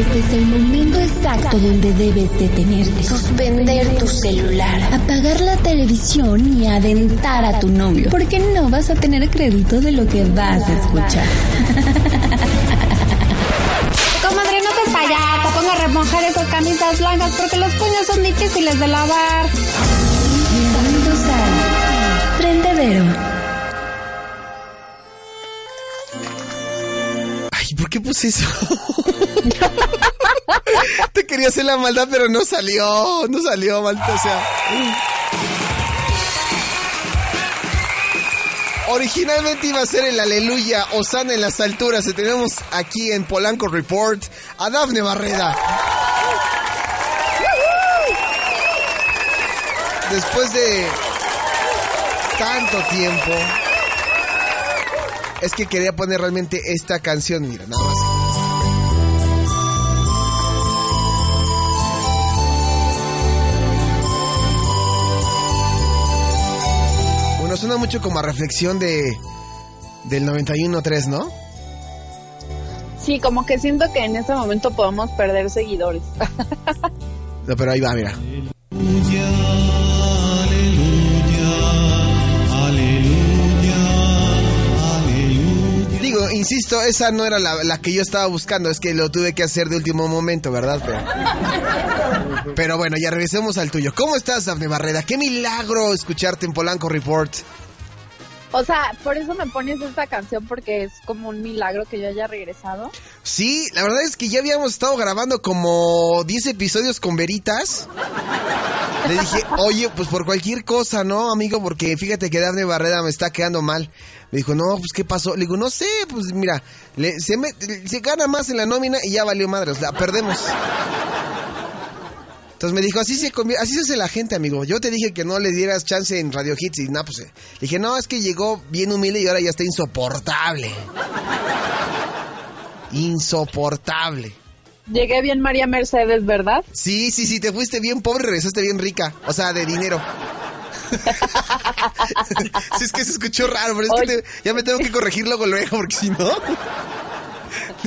Este es el momento exacto donde debes detenerte. Suspender tu celular. Apagar la televisión y aventar a tu novio. Porque no vas a tener crédito de lo que vas a escuchar. Comadre, no seas payata, ponga a remojar esas camisas blancas porque los puños son difíciles de lavar. Bienvenidos a Prendedero. Qué puse eso? Te quería hacer la maldad, pero no salió. No salió, maldita sea. Originalmente iba a ser el Aleluya Osana en las alturas. Y tenemos aquí en Polanco Report a Dafne Barreda. Después de tanto tiempo, es que quería poner realmente esta canción. Mira, nada más. Bueno, suena mucho como a reflexión de del 91.3, ¿no? Sí, como que siento que en este momento podemos perder seguidores. No, pero ahí va, mira. Insisto, esa no era la, la que yo estaba buscando, es que lo tuve que hacer de último momento, ¿verdad? Pero, bueno, ya regresemos al tuyo. ¿Cómo estás, Dafne Barrera? Qué milagro escucharte en Polanco Report. O sea, por eso me pones esta canción porque es como un milagro que yo haya regresado. Sí, la verdad es que ya habíamos estado grabando como 10 episodios con Veritas. Le dije, oye, pues por cualquier cosa, ¿no, amigo? Porque fíjate que Dafne Barrera me está quedando mal. Me dijo, no, pues ¿qué pasó? Le digo, no sé, pues mira, le- se, me- se gana más en la nómina y ya valió madre, o sea, perdemos. Entonces me dijo, así se, así se hace la gente, amigo. Yo te dije que no le dieras chance en Radio Hits y nada, pues eh. Le dije, no, es que llegó bien humilde y ahora ya está insoportable. Insoportable. Llegué bien María Mercedes, ¿verdad? Sí, sí, sí, te fuiste bien pobre y regresaste bien rica. O sea, de dinero. sí, es que se escuchó raro, pero es que te- ya me tengo que corregir luego, luego, porque si no...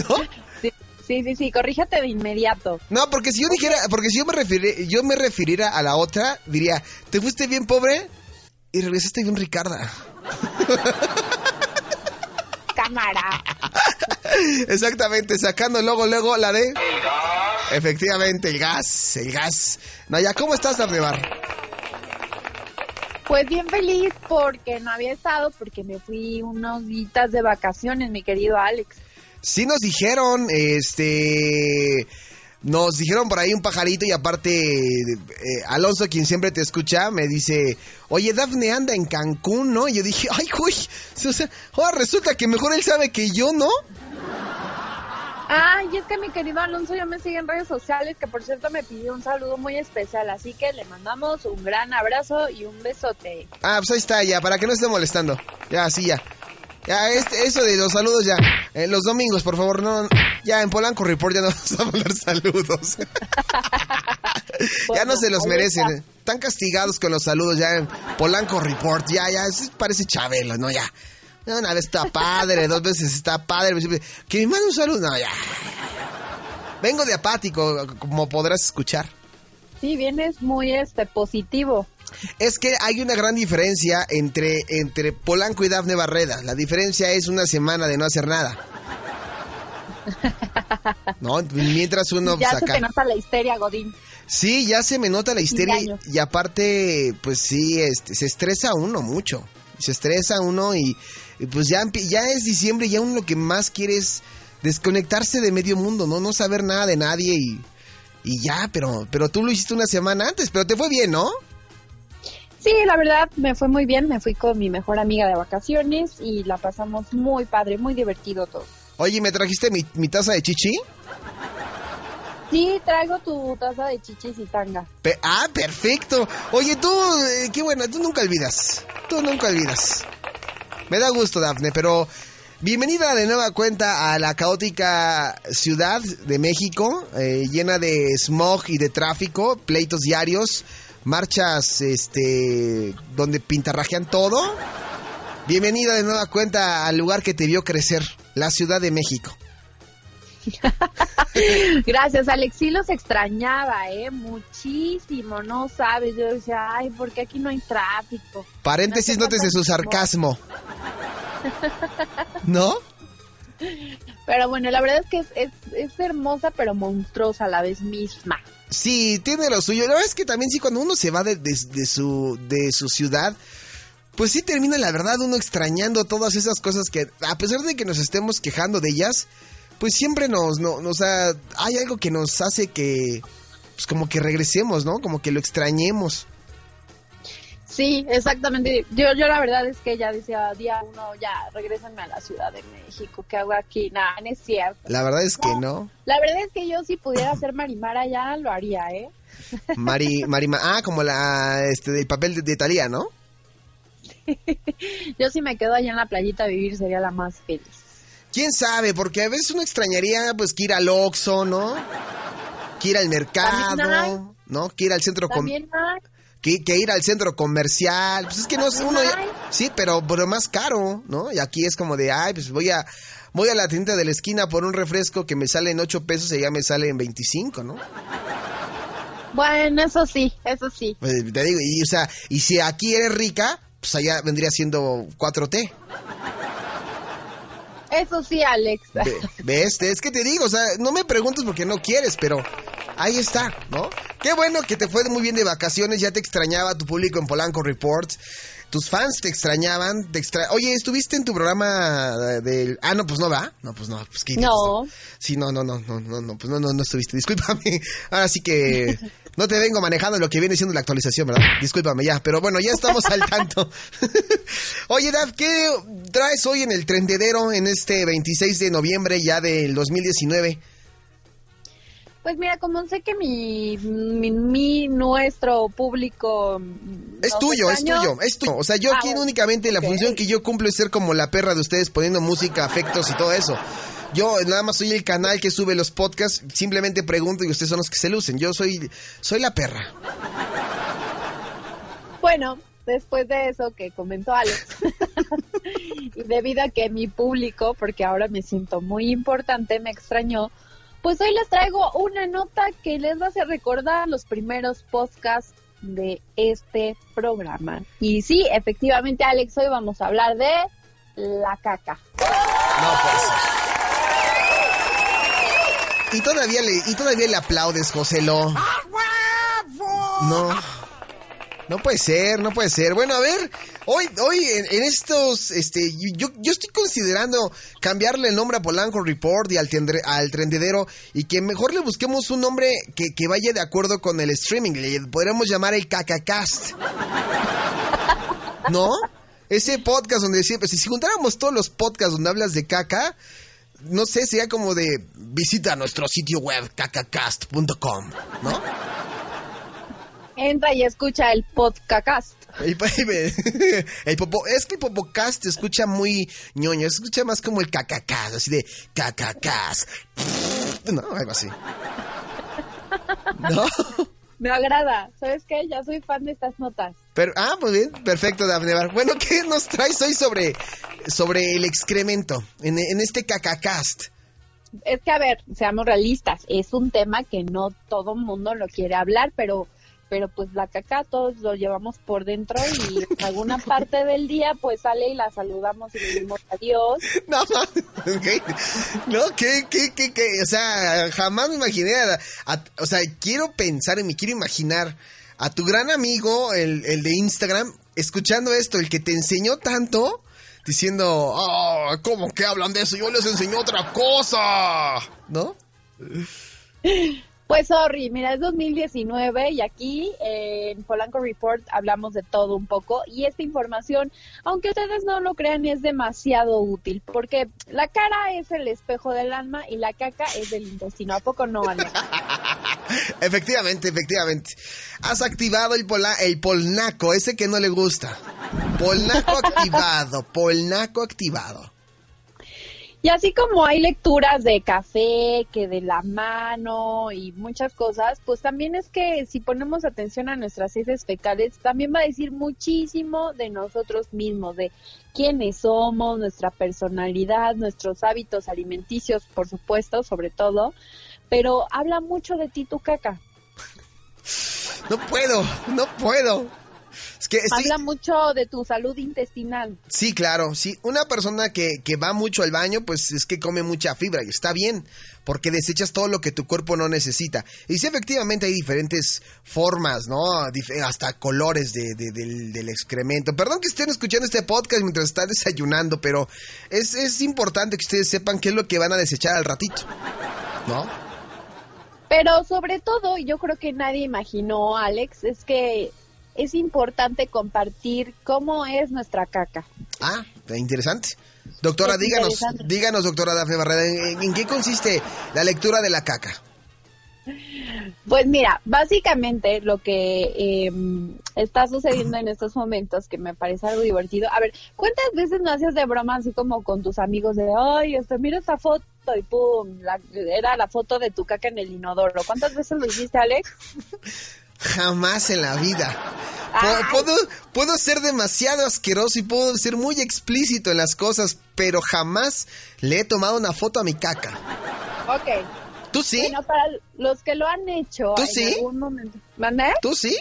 ¿No? Sí, sí, sí, corrígete de inmediato. No, porque si yo dijera, porque si yo me refiri- yo me refiriera a la otra, diría, te fuiste bien pobre y regresaste bien Ricarda. Cámara. Exactamente, sacando luego, luego la de... Efectivamente, el gas, el gas. Naya, ¿cómo estás, Bar? Pues bien feliz porque no había estado, porque me fui unos días de vacaciones, mi querido Alex. Sí nos dijeron, este... Nos dijeron por ahí un pajarito y aparte eh, Alonso, quien siempre te escucha, me dice, oye, Dafne anda en Cancún, ¿no? Y yo dije, ay, uy, o sea, ahora resulta que mejor él sabe que yo, ¿no? Ay, y es que mi querido Alonso ya me sigue en redes sociales, que por cierto me pidió un saludo muy especial, así que le mandamos un gran abrazo y un besote. Ah, pues ahí está, ya, para que no esté molestando. Ya, sí, ya. Ya, este, eso de los saludos ya. Eh, los domingos, por favor, no. Ya en Polanco Report ya no vamos a mandar saludos. ya no se los merecen. está. eh. Están castigados con los saludos ya en Polanco Report. Ya, ya, parece Chabelo, ¿no? Ya. Una vez está padre, dos veces está padre. Que me mande un saludo. No, ya. Vengo de apático, como podrás escuchar. Sí, vienes muy este positivo. Es que hay una gran diferencia entre, entre Polanco y Dafne Barreda. La diferencia es una semana de no hacer nada. ¿No? Mientras uno ya se te nota la histeria, Godín. Sí, ya se me nota la histeria y, aparte, pues sí, este, se estresa uno mucho. Se estresa uno y, y pues ya, ya es diciembre y ya uno lo que más quiere es desconectarse de medio mundo, ¿no? No saber nada de nadie y, y ya, pero, pero tú lo hiciste una semana antes, pero te fue bien, ¿no? Sí, la verdad me fue muy bien, me fui con mi mejor amiga de vacaciones y la pasamos muy padre, muy divertido todo. Oye, ¿me trajiste mi, mi taza de chichi? Sí, traigo tu taza de chichis y tanga. Pe- ah, perfecto. Oye, tú, eh, qué bueno, tú nunca olvidas. Tú nunca olvidas. Me da gusto, Dafne, pero bienvenida de nueva cuenta a la caótica ciudad de México, eh, llena de smog y de tráfico, pleitos diarios, marchas, este, donde pintarrajean todo. Bienvenida de nueva cuenta al lugar que te vio crecer, la Ciudad de México. Gracias, Alex. Sí los extrañaba, ¿eh? Muchísimo, no sabes. Yo decía, ay, porque aquí no hay tráfico. Paréntesis, nótese su sarcasmo. ¿No? Pero bueno, la verdad es que es, es, hermosa, pero monstruosa a la vez misma. Sí, tiene lo suyo. La verdad es que también sí, cuando uno se va de, su, de su ciudad, pues sí termina la verdad uno extrañando todas esas cosas que, a pesar de que nos estemos quejando de ellas, pues siempre nos, no, o sea, hay algo que nos hace que, pues como que regresemos, ¿no? Como que lo extrañemos. Sí, exactamente. Yo, yo la verdad es que ya decía, día uno, ya, regrésenme a la Ciudad de México, ¿qué hago aquí? Nada, no es cierto. La verdad es que no. La verdad es que yo si pudiera ser Marimara ya lo haría, ¿eh? Mari, Marima, ah, como la, este, del papel de, de Talía, ¿no? yo si me quedo allá en la playita a vivir sería la más feliz. ¿Quién sabe? Porque a veces uno extrañaría, pues, que ir al Oxxo, ¿no? Que ir al mercado, ¿no? Que ir al centro comercial que, ir al centro comercial. Pues es que no es uno. sí, pero, pero más caro, ¿no? Y aquí es como de, ay, pues voy a. Voy a la tienda de la esquina por un refresco que me sale en 8 pesos y ya me sale en 25, ¿no? Bueno, eso sí, eso sí. Pues te digo, y, o sea, y si aquí eres rica, pues allá vendría siendo 4T. Eso sí, Alex. ¿Ves? Es que te digo, o sea, no me preguntes porque no quieres, pero ahí está, ¿no? Qué bueno que te fue muy bien de vacaciones, ya te extrañaba tu público en Polanco Reports. Tus fans te extrañaban, te extra... Oye, ¿estuviste en tu programa del... Ah, no, pues no, ¿va? No, pues no, pues qué... No. Sí, no, no, no, no, no, no, pues no, no, no estuviste, discúlpame. Ahora sí que no te vengo manejando lo que viene siendo la actualización, ¿verdad? Discúlpame ya, pero bueno, ya estamos al tanto. Oye, Dad, ¿qué traes hoy en el trendedero en este 26 de noviembre ya del 2019? Pues mira, como sé que mi, mi, nuestro público... Es tuyo, es tuyo, es tuyo. O sea, yo ah, aquí únicamente la función que yo cumplo es ser como la perra de ustedes poniendo música, afectos y todo eso. Yo nada más soy el canal que sube los podcasts, simplemente pregunto y ustedes son los que se lucen. Yo soy, soy la perra. Bueno, después de eso que comentó Alex, y debido a que mi público, porque ahora me siento muy importante, me extrañó, pues hoy les traigo una nota que les va a hacer recordar los primeros podcasts de este programa. Y sí, efectivamente, Alex, hoy vamos a hablar de la caca. No, pues. Y todavía le, y todavía le aplaudes, Joselo. No. No puede ser, no puede ser. Bueno, a ver, hoy, hoy en, estos, este, yo, yo estoy considerando cambiarle el nombre a Polanco Report y al, al trendedero y que mejor le busquemos un nombre que, que vaya de acuerdo con el streaming. Le podríamos llamar el Cacacast. ¿No? Ese podcast donde siempre, si juntáramos todos los podcasts donde hablas de caca, no sé, sería como de visita nuestro sitio web cacacast.com, ¿no? Entra y escucha el podcast. El, popo, es que el popocast se escucha muy ñoño, se escucha más como el cacacast, así de cacacast. No, algo así. ¿No? Me agrada. ¿Sabes qué? Ya soy fan de estas notas. Pero, ah, muy bien. Perfecto, Daphne. Bueno, ¿qué nos traes hoy sobre, sobre el excremento en, en este cacacast? Es que, a ver, seamos realistas. Es un tema que no todo mundo lo quiere hablar, pero pero pues la caca todos lo llevamos por dentro y en alguna parte del día pues sale y la saludamos y le decimos adiós. No, no, ¿qué, qué, qué, qué? O sea, jamás me imaginé, o sea, quiero pensar en mí, quiero imaginar a tu gran amigo, el, el de Instagram, escuchando esto, el que te enseñó tanto, diciendo, oh, ¿cómo que hablan de eso? Yo les enseño otra cosa, ¿no? Pues sorry, mira, es 2019 y aquí en Polanco Report hablamos de todo un poco y esta información, aunque ustedes no lo crean, es demasiado útil porque la cara es el espejo del alma y la caca es del intestino. ¿A poco no, Ale? efectivamente, efectivamente. Has activado el, pola el polnaco, ese que no le gusta. Polnaco activado, polnaco activado. Y así como hay lecturas de café, que de la mano y muchas cosas, pues también es que si ponemos atención a nuestras heces fecales, también va a decir muchísimo de nosotros mismos, de quiénes somos, nuestra personalidad, nuestros hábitos alimenticios, por supuesto, sobre todo, pero habla mucho de ti tu caca. No puedo, no puedo. Es que, Habla mucho de tu salud intestinal. Sí, claro, sí. Una persona que, que, va mucho al baño, pues es que come mucha fibra y está bien, porque desechas todo lo que tu cuerpo no necesita. Y sí, efectivamente hay diferentes formas, ¿no? hasta colores de, de, del, del, excremento. Perdón que estén escuchando este podcast mientras están desayunando, pero es, es importante que ustedes sepan qué es lo que van a desechar al ratito, ¿no? Pero sobre todo, yo creo que nadie imaginó, Alex, es que es importante compartir cómo es nuestra caca. Ah, interesante. Doctora, díganos, díganos, doctora Dafne Barrera, ¿en, ¿en, qué consiste la lectura de la caca? Pues mira, básicamente lo que eh, está sucediendo en estos momentos, que me parece algo divertido. A ver, ¿cuántas veces no haces de broma así como con tus amigos de, ay, este, mira esta foto y pum, la, era la foto de tu caca en el inodoro? ¿Cuántas veces lo hiciste, Alex? Jamás en la vida. Puedo, puedo ser demasiado asqueroso y puedo ser muy explícito en las cosas, pero jamás le he tomado una foto a mi caca. Ok. ¿Tú sí? Bueno, para los que lo han hecho ¿Tú en sí? algún momento. ¿Tú sí?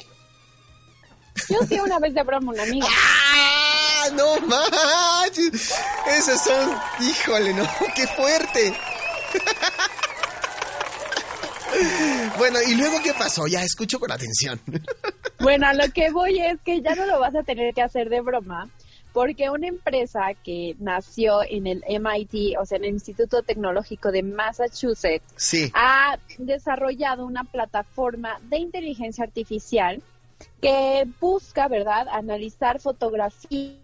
Yo sí una vez de broma una amiga. ¡Ah! ¡No manches! Esos son... Híjole, no, qué fuerte. Bueno, ¿y luego qué pasó? Ya escucho con atención. Bueno, a lo que voy es que ya no lo vas a tener que hacer de broma, porque una empresa que nació en el MIT, o sea, en el Instituto Tecnológico de Massachusetts, sí. ha desarrollado una plataforma de inteligencia artificial que busca, ¿verdad?, analizar fotografías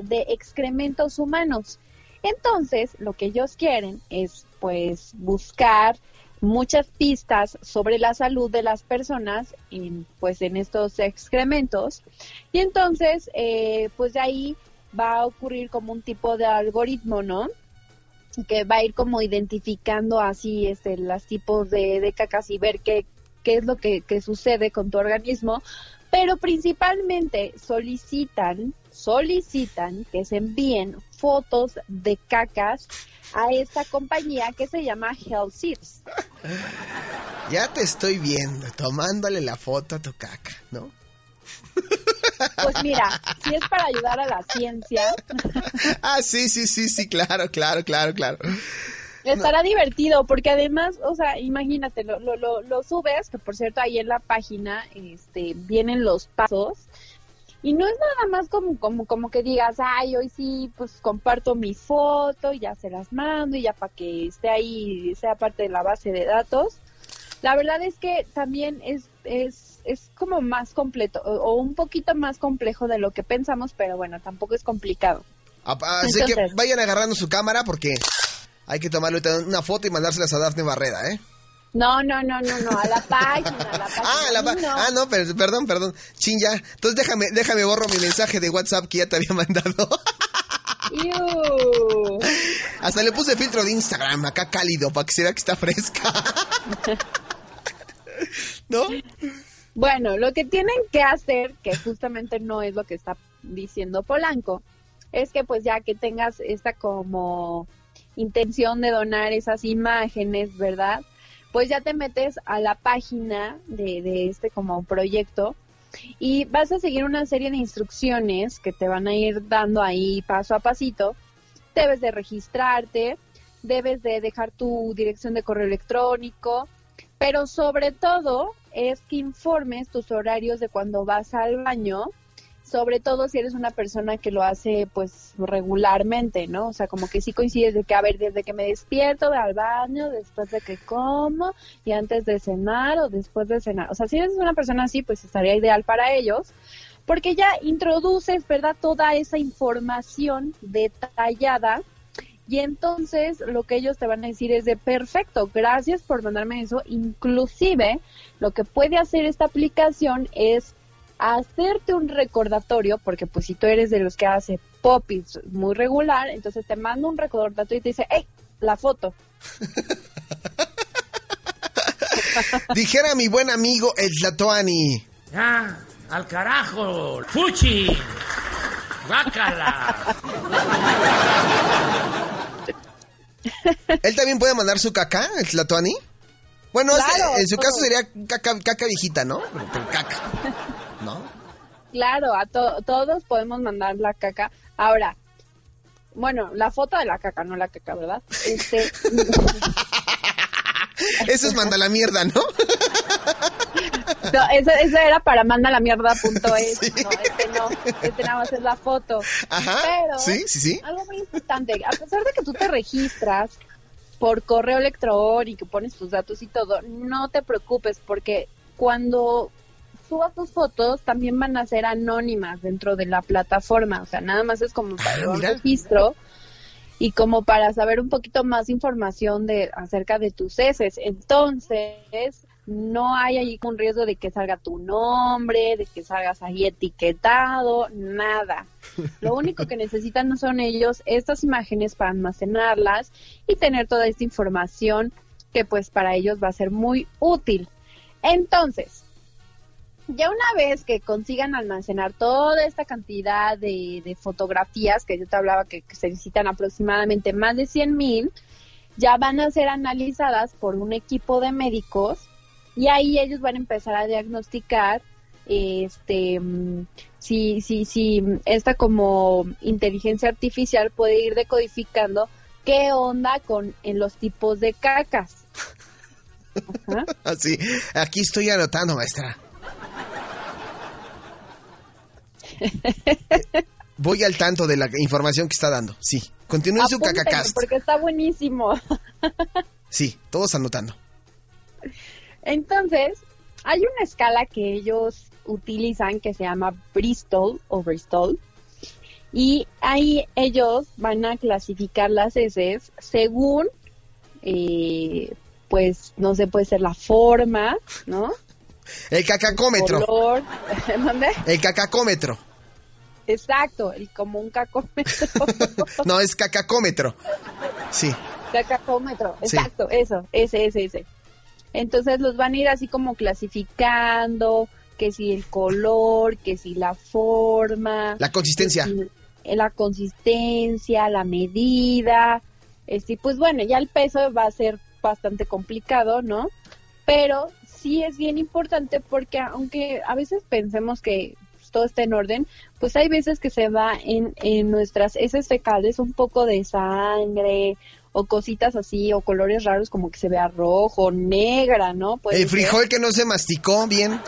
de excrementos humanos. Entonces, lo que ellos quieren es, pues, buscar muchas pistas sobre la salud de las personas en, pues en estos excrementos. Y entonces eh, pues de ahí va a ocurrir como un tipo de algoritmo no que va a ir como identificando así este los tipos de, de cacas y ver qué qué es lo que, que sucede con tu organismo. Pero principalmente solicitan solicitan que se envíen fotos de cacas a esta compañía que se llama Hellseeds. Ya te estoy viendo, tomándole la foto a tu caca, ¿no? Pues mira, si es para ayudar a la ciencia. ah, sí, sí, sí, sí, claro, claro, claro, claro. Estará no. divertido, porque además, o sea, imagínate, lo, lo, lo, lo, subes, que por cierto ahí en la página este, vienen los pasos, y no es nada más como, como, como que digas, ay, hoy sí, pues comparto mi foto, y ya se las mando, y ya para que esté ahí, sea parte de la base de datos. La verdad es que también es, es, es como más completo, o, o un poquito más complejo de lo que pensamos, pero bueno, tampoco es complicado. Así Entonces, que vayan agarrando su cámara porque hay que tomarle una foto y mandárselas a Dafne Barrera, ¿eh? No, no, no, no, no, a la página, a la página. Ah, la pa no. ah no, pero, perdón, perdón. Chin, ya. Entonces déjame, déjame borro mi mensaje de WhatsApp que ya te había mandado. Hasta le puse filtro de Instagram acá cálido para que se vea que está fresca. ¿No? Bueno, lo que tienen que hacer, que justamente no es lo que está diciendo Polanco, es que pues ya que tengas esta como intención de donar esas imágenes, ¿verdad? Pues ya te metes a la página de, de, este como proyecto y vas a seguir una serie de instrucciones que te van a ir dando ahí paso a pasito. Debes de registrarte, debes de dejar tu dirección de correo electrónico, pero sobre todo es que informes tus horarios de cuando vas al baño, sobre todo si eres una persona que lo hace pues regularmente, ¿no? O sea, como que sí coincides de que, a ver, desde que me despierto, al baño, después de que como y antes de cenar o después de cenar. O sea, si eres una persona así, pues estaría ideal para ellos, porque ya introduces, ¿verdad? Toda esa información detallada y entonces lo que ellos te van a decir es de perfecto, gracias por mandarme eso. Inclusive lo que puede hacer esta aplicación es hacerte un recordatorio, porque pues si tú eres de los que hace popis muy regular, entonces te manda un recordatorio y te dice, hey, la foto. Dijera mi buen amigo el Tlatoani. Ya, al carajo, fuchi, bácala. ¿Él también puede mandar su caca, el Tlatoani? Bueno, Claro, en su caso sería caca, caca viejita, ¿no? Pero, pero caca. ¿No? Claro, a to- todos podemos mandar la caca. Ahora, bueno, la foto de la caca, no la caca, ¿verdad? Este, Eso es manda la mierda, ¿no? no, eso, eso era para mandalamierda.es. Sí. No, este no, este nada más es la foto. Ajá. Pero, Sí, sí, sí. algo muy importante, a pesar de que tú te registras por correo electrónico, pones tus datos y todo, no te preocupes porque cuando subas tus fotos también van a ser anónimas dentro de la plataforma, o sea, nada más es como para Ah, un mira. registro y como para saber un poquito más información de acerca de tus heces. Entonces, no hay ahí un riesgo de que salga tu nombre, de que salgas ahí etiquetado, nada. Lo único que necesitan no son ellos estas imágenes para almacenarlas y tener toda esta información que pues para ellos va a ser muy útil. Entonces, ya una vez que consigan almacenar toda esta cantidad de, de fotografías, que yo te hablaba que, que se necesitan aproximadamente más de 100 mil, ya van a ser analizadas por un equipo de médicos y ahí ellos van a empezar a diagnosticar este si si si esta como inteligencia artificial puede ir decodificando qué onda con en los tipos de cacas. Así. Aquí estoy anotando, maestra. Voy al tanto de la información que está dando. Sí. Continúen su cacacast. porque está buenísimo. Sí, todos anotando. Entonces, hay una escala que ellos utilizan que se llama Bristol o Bristol. Y ahí ellos van a clasificar las heces según, eh, pues, no sé, puede ser la forma, ¿no? El cacacómetro. Color. ¿Dónde? El cacacómetro. Exacto, el como un cacómetro. No, es cacacómetro. Sí. Cacacómetro, Sí. exacto, eso, ese, ese, ese. Entonces los van a ir así como clasificando, que si el color, que si la forma, La consistencia. si la consistencia, la medida, este, pues bueno, ya el peso va a ser bastante complicado, ¿no? Pero sí es bien importante porque aunque a veces pensemos que pues, todo está en orden, pues hay veces que se va en, en nuestras heces fecales un poco de sangre o cositas así o colores raros como que se vea rojo, negra, ¿no? Puede El ser. frijol que no se masticó bien.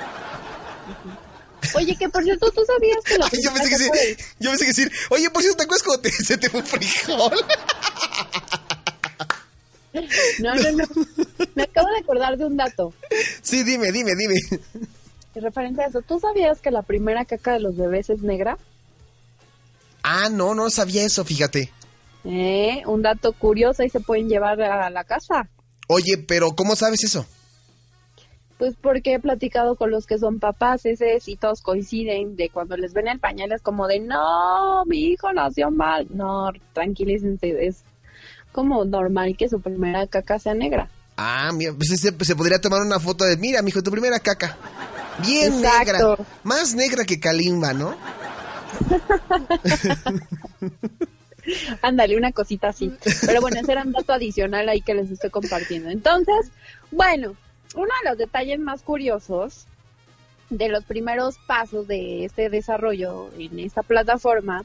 Oye, que por cierto, ¿tú sabías que la Yo pensé que primera sí. Yo pensé que decir, oye, por cierto, ¿te acuerdas cuando te- se te fue un frijol? No, no, no. Me acabo de acordar de un dato. Sí, dime, dime, dime. En referencia a eso, ¿tú sabías que la primera caca de los bebés es negra? Ah, no, no sabía eso, fíjate. Eh, un dato curioso y se pueden llevar a la casa. Oye, pero ¿cómo sabes eso? Pues porque he platicado con los que son papás ese y todos coinciden de cuando les ven el pañal es como de no, mi hijo nació mal. No, tranquilícense, es como normal que su primera caca sea negra. Ah, mira, pues se, se podría tomar una foto de, mira, mijo, tu primera caca. Bien Exacto. negra. Más negra que Kalimba, ¿no? Ándale, una cosita así. Pero bueno, ese era un dato adicional ahí que les estoy compartiendo. Entonces, bueno, uno de los detalles más curiosos de los primeros pasos de este desarrollo en esta plataforma,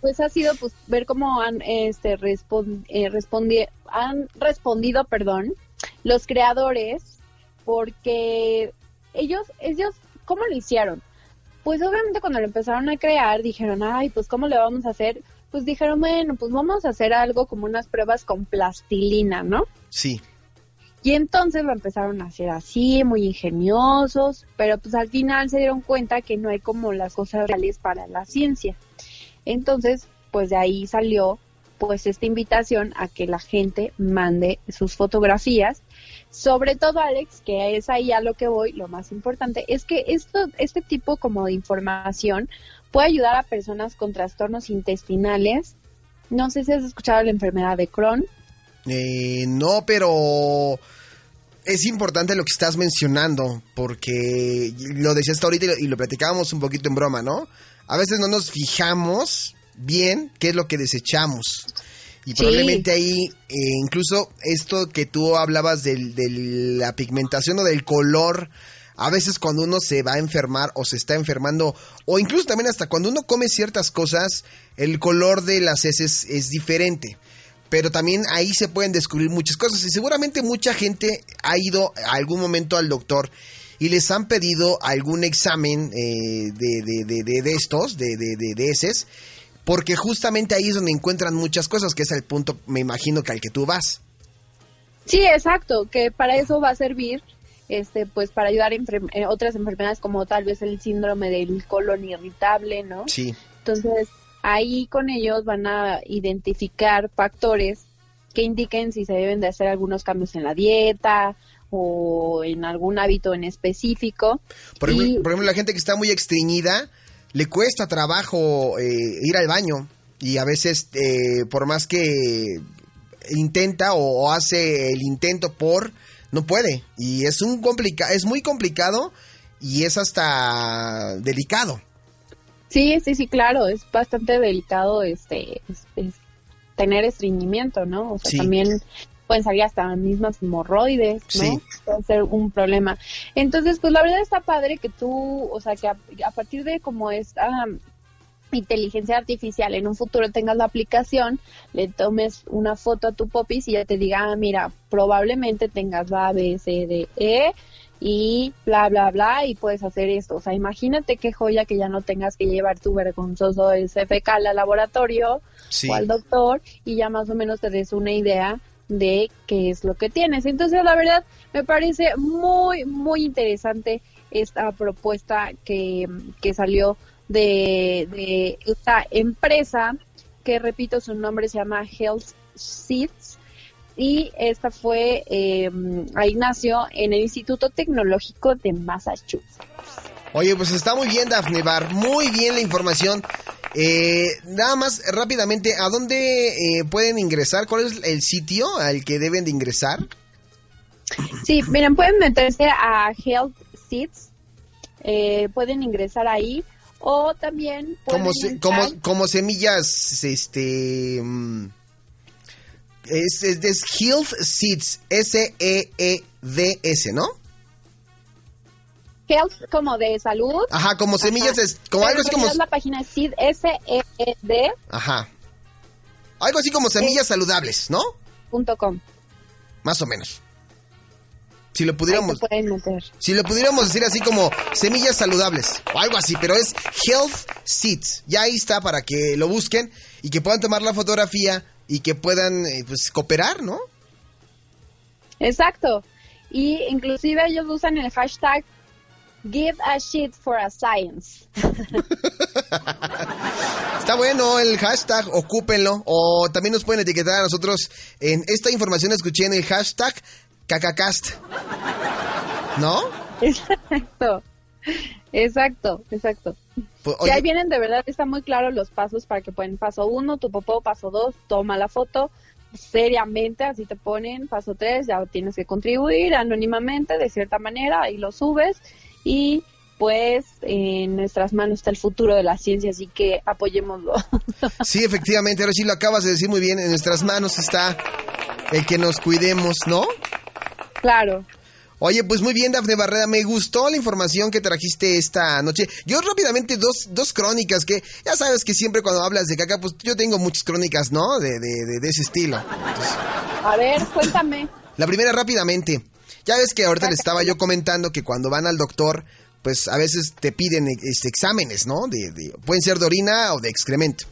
pues ha sido pues ver cómo han este eh, han respondido, perdón, los creadores, porque ellos, ellos, ¿cómo lo hicieron? Pues obviamente cuando lo empezaron a crear dijeron, ay, pues ¿cómo le vamos a hacer? Pues dijeron, bueno, pues vamos a hacer algo como unas pruebas con plastilina, ¿no? Sí. Y entonces lo empezaron a hacer así, muy ingeniosos, pero pues al final se dieron cuenta que no hay como las cosas reales para la ciencia. Entonces, pues de ahí salió pues esta invitación a que la gente mande sus fotografías. Sobre todo, Alex, que es ahí a lo que voy, lo más importante, es que esto, este tipo como de información puede ayudar a personas con trastornos intestinales. No sé si has escuchado la enfermedad de Crohn. Eh, no, pero es importante lo que estás mencionando, porque lo decías ahorita y lo, y lo platicábamos un poquito en broma, ¿no? A veces no nos fijamos bien qué es lo que desechamos. Y Sí. probablemente ahí, eh, incluso esto que tú hablabas de la pigmentación o del color, a veces cuando uno se va a enfermar o se está enfermando, o incluso también hasta cuando uno come ciertas cosas, el color de las heces es diferente. Pero también ahí se pueden descubrir muchas cosas. Y seguramente mucha gente ha ido a algún momento al doctor y les han pedido algún examen eh, de, de- de- de- estos, de, de, heces, porque justamente ahí es donde encuentran muchas cosas, que es el punto, me imagino que al que tú vas. Sí, exacto, que para eso va a servir, este, pues para ayudar en en otras enfermedades como tal vez el síndrome del colon irritable, ¿no? Sí, Entonces, ahí con ellos van a identificar factores que indiquen si se deben de hacer algunos cambios en la dieta o en algún hábito en específico. por Y- ejemplo, por ejemplo, la gente que está muy estreñida, le cuesta trabajo eh, ir al baño y a veces, eh, por más que intenta o, o hace el intento por, no puede. Y es, un complica es muy complicado y es hasta delicado. Sí, sí, sí, claro, es bastante delicado este es- es tener estreñimiento, ¿no? O sea, Sí. también pueden salir hasta mismas hemorroides, ¿no? Sí. Puede ser un problema. Entonces, pues la verdad está padre que tú, o sea, que a, a partir de como esta inteligencia artificial en un futuro tengas la aplicación, le tomes una foto a tu popis y ya te diga, ah, mira, probablemente tengas la A, B, C, D, E y bla, bla, bla, y puedes hacer esto. O sea, imagínate qué joya que ya no tengas que llevar tu vergonzoso SFK al laboratorio Sí. o al doctor y ya más o menos te des una idea de qué es lo que tienes. Entonces, la verdad, me parece muy, muy interesante esta propuesta que, que salió de, de esta empresa, que repito, su nombre se llama Health Seeds. Y esta fue, eh, ahí nació en el Instituto Tecnológico de Massachusetts. Oye, pues está muy bien, Dafne Bar. Muy bien la información. Eh, nada más rápidamente, ¿a dónde eh, pueden ingresar? ¿Cuál es el sitio al que deben de ingresar? Sí, miren, pueden meterse a Health Seeds, eh, pueden ingresar ahí o también Como, se- como, como semillas, este... mm, Es, es, es Health Seeds, E S-E-E-D-S, ¿no? Health como de salud. Ajá, como semillas, Ajá. es, como algo así como... la página Seed, S-E-E-D Ajá. Algo así como semillas saludables, ¿no? punto com. Más o menos. Si lo pudiéramos... meter. Si lo pudiéramos decir así como semillas saludables o algo así, pero es Health Seeds. Ya ahí está para que lo busquen y que puedan tomar la fotografía y que puedan eh, pues cooperar, ¿no? Exacto. Y inclusive ellos usan el hashtag Give a shit for a science. Está bueno el hashtag, ocúpenlo. O también nos pueden etiquetar a nosotros en esta información escuché en el hashtag Cacacast. ¿No? Exacto. Exacto, exacto. Pues, Si oye, ahí vienen de verdad, está muy claro los pasos para que pueden. Paso uno, tu popó, paso dos, toma la foto seriamente, así te ponen. Paso tres, ya tienes que contribuir anónimamente, de cierta manera, ahí lo subes. Y pues en nuestras manos está el futuro de la ciencia, así que apoyémoslo. sí, efectivamente, ahora sí lo acabas de decir muy bien. En nuestras manos está el que nos cuidemos, ¿no? Claro. Oye, pues muy bien, Dafne Barrera, me gustó la información que trajiste esta noche. Yo rápidamente dos, dos crónicas que ya sabes que siempre cuando hablas de caca, pues yo tengo muchas crónicas, ¿no? De, de, de, de ese estilo. A ver, cuéntame. La primera rápidamente. Ya ves que ahorita le estaba yo comentando que cuando van al doctor, pues a veces te piden este, exámenes, ¿no? De, de- pueden ser de orina o de excremento.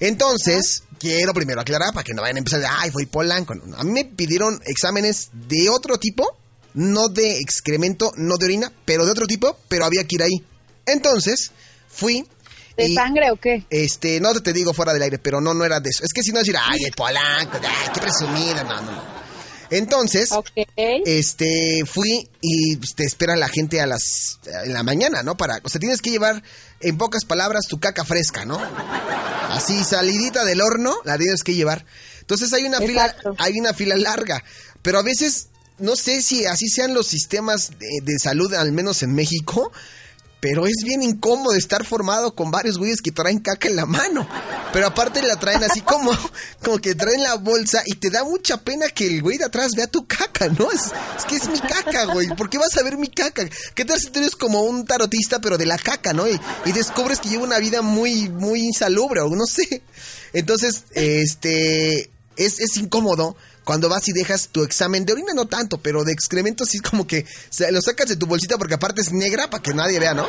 Entonces, quiero primero aclarar para que no vayan a empezar de, ay, fue Polanco. A mí me pidieron exámenes de otro tipo, no de excremento, no de orina, pero de otro tipo, pero había que ir ahí. Entonces, fui ¿De sangre o qué? Este, no te digo fuera del aire, pero no, no era de eso. Es que si no decir, ay, el polanco, ay, qué presumida, no, no, no. Entonces, este, fui y pues, te espera la gente a las, en la mañana, ¿no? Para, o sea, tienes que llevar, en pocas palabras, tu caca fresca, ¿no? Así, salidita del horno, la tienes que llevar. Entonces hay una fila, hay una fila larga, pero a veces, no sé si así sean los sistemas de salud, al menos en México, pero es bien incómodo estar formado con varios güeyes que traen caca en la mano. Pero aparte la traen así como, como que traen la bolsa y te da mucha pena que el güey de atrás vea tu caca, ¿no? Es, que es mi caca, güey. ¿Por qué vas a ver mi caca? ¿Qué tal si tú eres como un tarotista, pero de la caca, ¿no? Y, y descubres que lleva una vida muy, muy insalubre o no sé. Entonces, este, es, es incómodo cuando vas y dejas tu examen de orina, no tanto, pero de excremento sí como que lo sacas de tu bolsita porque aparte es negra para que nadie vea, ¿no?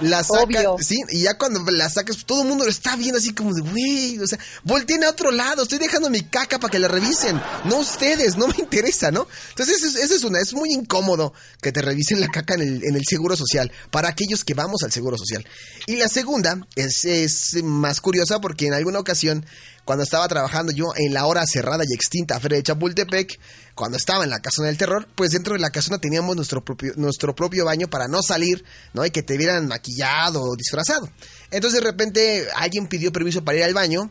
La sacas, sí, y ya cuando la sacas, pues, todo el mundo lo está viendo así como de, güey, o sea, volteen a otro lado, estoy dejando mi caca para que la revisen, no ustedes, no me interesa, ¿no? Entonces, eso, es una, es muy incómodo que te revisen la caca en el, en el seguro social, para aquellos que vamos al seguro social. Y la segunda es, es más curiosa porque en alguna ocasión cuando estaba trabajando yo en la hora cerrada y extinta Feria de Chapultepec, cuando estaba en la casona del terror, pues dentro de la casona teníamos nuestro propio, nuestro propio baño para no salir, ¿no? Y que te vieran maquillado o disfrazado. Entonces de repente alguien pidió permiso para ir al baño.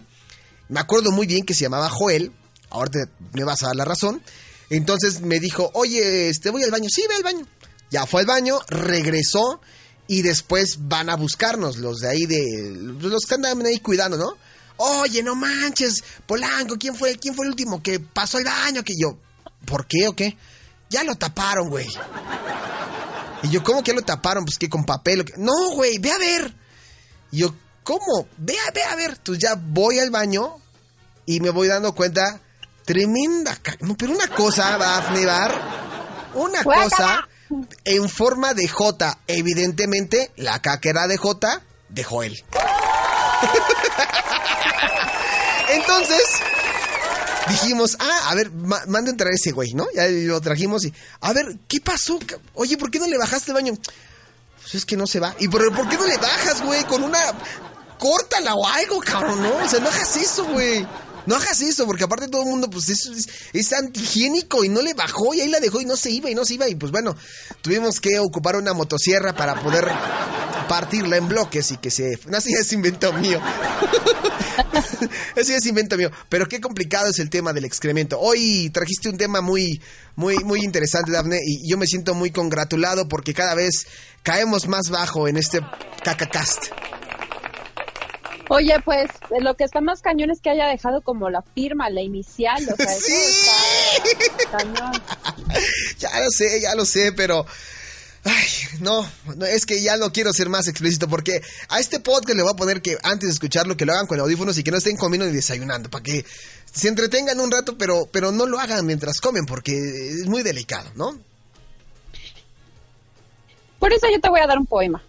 Me acuerdo muy bien que se llamaba Joel. Ahora me vas a dar la razón. Entonces me dijo, oye, este, voy al baño. Sí, ve al baño. Ya fue al baño, regresó y después van a buscarnos los de ahí de los que andan ahí cuidando, ¿no? Oye, no manches, Polanco, ¿quién fue, quién fue el último que pasó el baño? Que yo, ¿por qué o qué? Ya lo taparon, güey. Y yo, ¿cómo que lo taparon? Pues que con papel. No, güey, ve a ver. Y yo, ¿cómo? Ve a, ve a ver. Entonces ya voy al baño y me voy dando cuenta. Tremenda No, pero una cosa, va a Bar. Una cosa en forma de J. Evidentemente, la caquera de J de Joel. Entonces, dijimos, ah, a ver, manda entrar ese güey, ¿no? Ya lo trajimos y, a ver, ¿qué pasó? Oye, ¿por qué no le bajaste el baño? Pues es que no se va. ¿Y por, por qué no le bajas, güey? Con una... Córtala o algo, cabrón, ¿no? O sea, no hagas eso, güey. No hagas eso, porque aparte todo el mundo, pues es, es, antihigiénico y no le bajó y ahí la dejó y no se iba y no se iba. Y pues bueno, tuvimos que ocupar una motosierra para poder partirla en bloques y que se... No, así es invento mío. así es invento mío. Pero qué complicado es el tema del excremento. Hoy trajiste un tema muy, muy, muy interesante, Dafne, y yo me siento muy congratulado porque cada vez caemos más bajo en este cacacast. Oye, pues lo que está más cañón es que haya dejado como la firma, la inicial, o sea, sí. cañón. Ya lo sé, ya lo sé, pero Ay, no, no, es que ya no quiero ser más explícito porque a este podcast le voy a poner que antes de escucharlo que lo hagan con audífonos y que no estén comiendo ni desayunando, para que se entretengan un rato, pero, pero no lo hagan mientras comen porque es muy delicado, ¿no? Por eso yo te voy a dar un poema.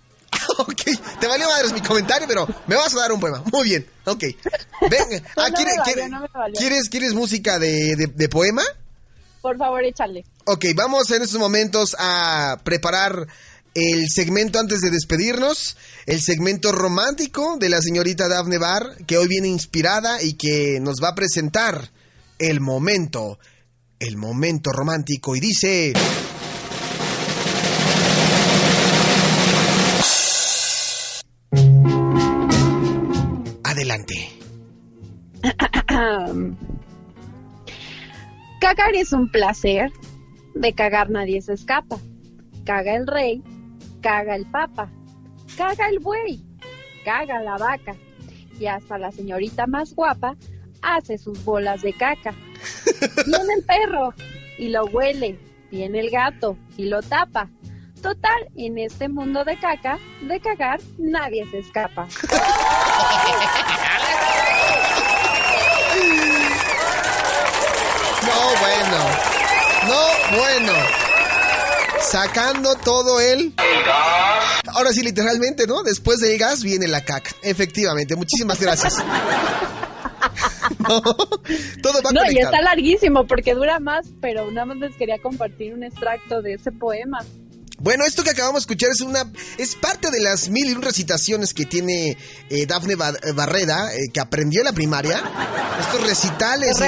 Ok, te valió madres mi comentario, pero me vas a dar un poema. Muy bien, ok. Ven, ah, ¿quieres, ¿quieres, música de, de, poema? Por favor, échale. Ok, vamos en estos momentos a preparar el segmento antes de despedirnos, el segmento romántico de la señorita Daphne Bar, que hoy viene inspirada y que nos va a presentar el momento, el momento romántico y dice... Adelante. Cagar es un placer, de cagar nadie se escapa. Caga el rey, caga el papa, caga el buey, caga la vaca y hasta la señorita más guapa hace sus bolas de caca. Viene el perro y lo huele, viene el gato y lo tapa. Total, en este mundo de caca, de cagar, nadie se escapa. No, bueno. No, bueno. Sacando todo el... Ahora sí, literalmente, ¿no? Después del gas viene la caca. Efectivamente. Muchísimas gracias. no, todo va No, y está larguísimo porque dura más, pero nada más les quería compartir un extracto de ese poema. Bueno, esto que acabamos de escuchar es una es parte de las mil y un recitaciones que tiene eh, Dafne Barreda, eh, que aprendió en la primaria. Estos recitales,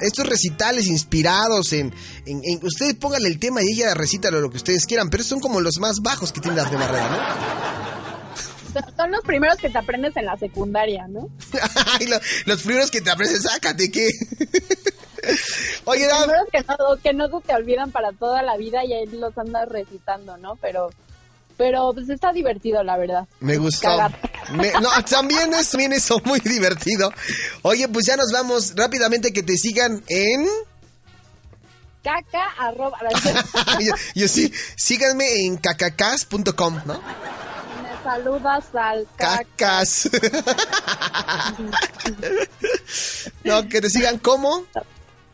estos recitales inspirados en, en, Ustedes pónganle el tema y ella recita lo que ustedes quieran, pero son como los más bajos que tiene Dafne Barreda, ¿no? Son los primeros que te aprendes en la secundaria, ¿no? los primeros que te aprendes, sácate, ¿qué? Oye, que no, que no se te olvidan para toda la vida y ahí los andas recitando, ¿no? Pero pero pues está divertido, la verdad. Me gustó. no, también es también eso muy divertido. Oye, pues ya nos vamos rápidamente que te sigan en caca arroba. yo, sí, síganme en cacacas.com, ¿no? Me saludas al cacas. no, que te sigan como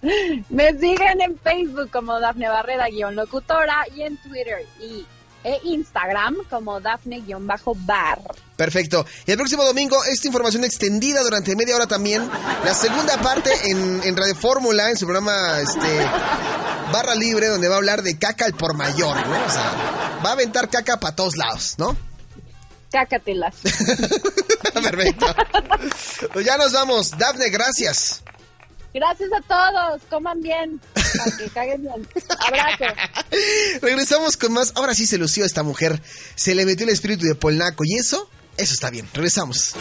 me siguen en Facebook como Dafne Barrera-locutora y en Twitter y e Instagram como Dafne-bar. Perfecto. Y el próximo domingo, esta información extendida durante media hora también. La segunda parte en, en Radio Fórmula, en su programa este, Barra Libre, donde va a hablar de caca al por mayor, ¿no? O sea, va a aventar caca para todos lados, ¿no? Cácatelas. Perfecto. Pues ya nos vamos. Dafne, gracias. Gracias a todos. Coman bien. Para que caguen bien. Abrazo. Regresamos con más. Ahora sí se lució esta mujer. Se le metió el espíritu de Polnaco. Y eso, eso está bien. Regresamos.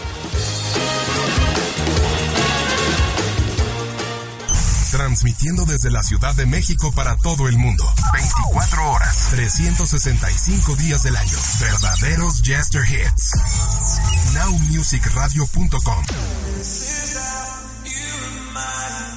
Transmitiendo desde la Ciudad de México para todo el mundo. 24 horas, 365 días del año. Verdaderos Jester Hits. Nowmusicradio.com. my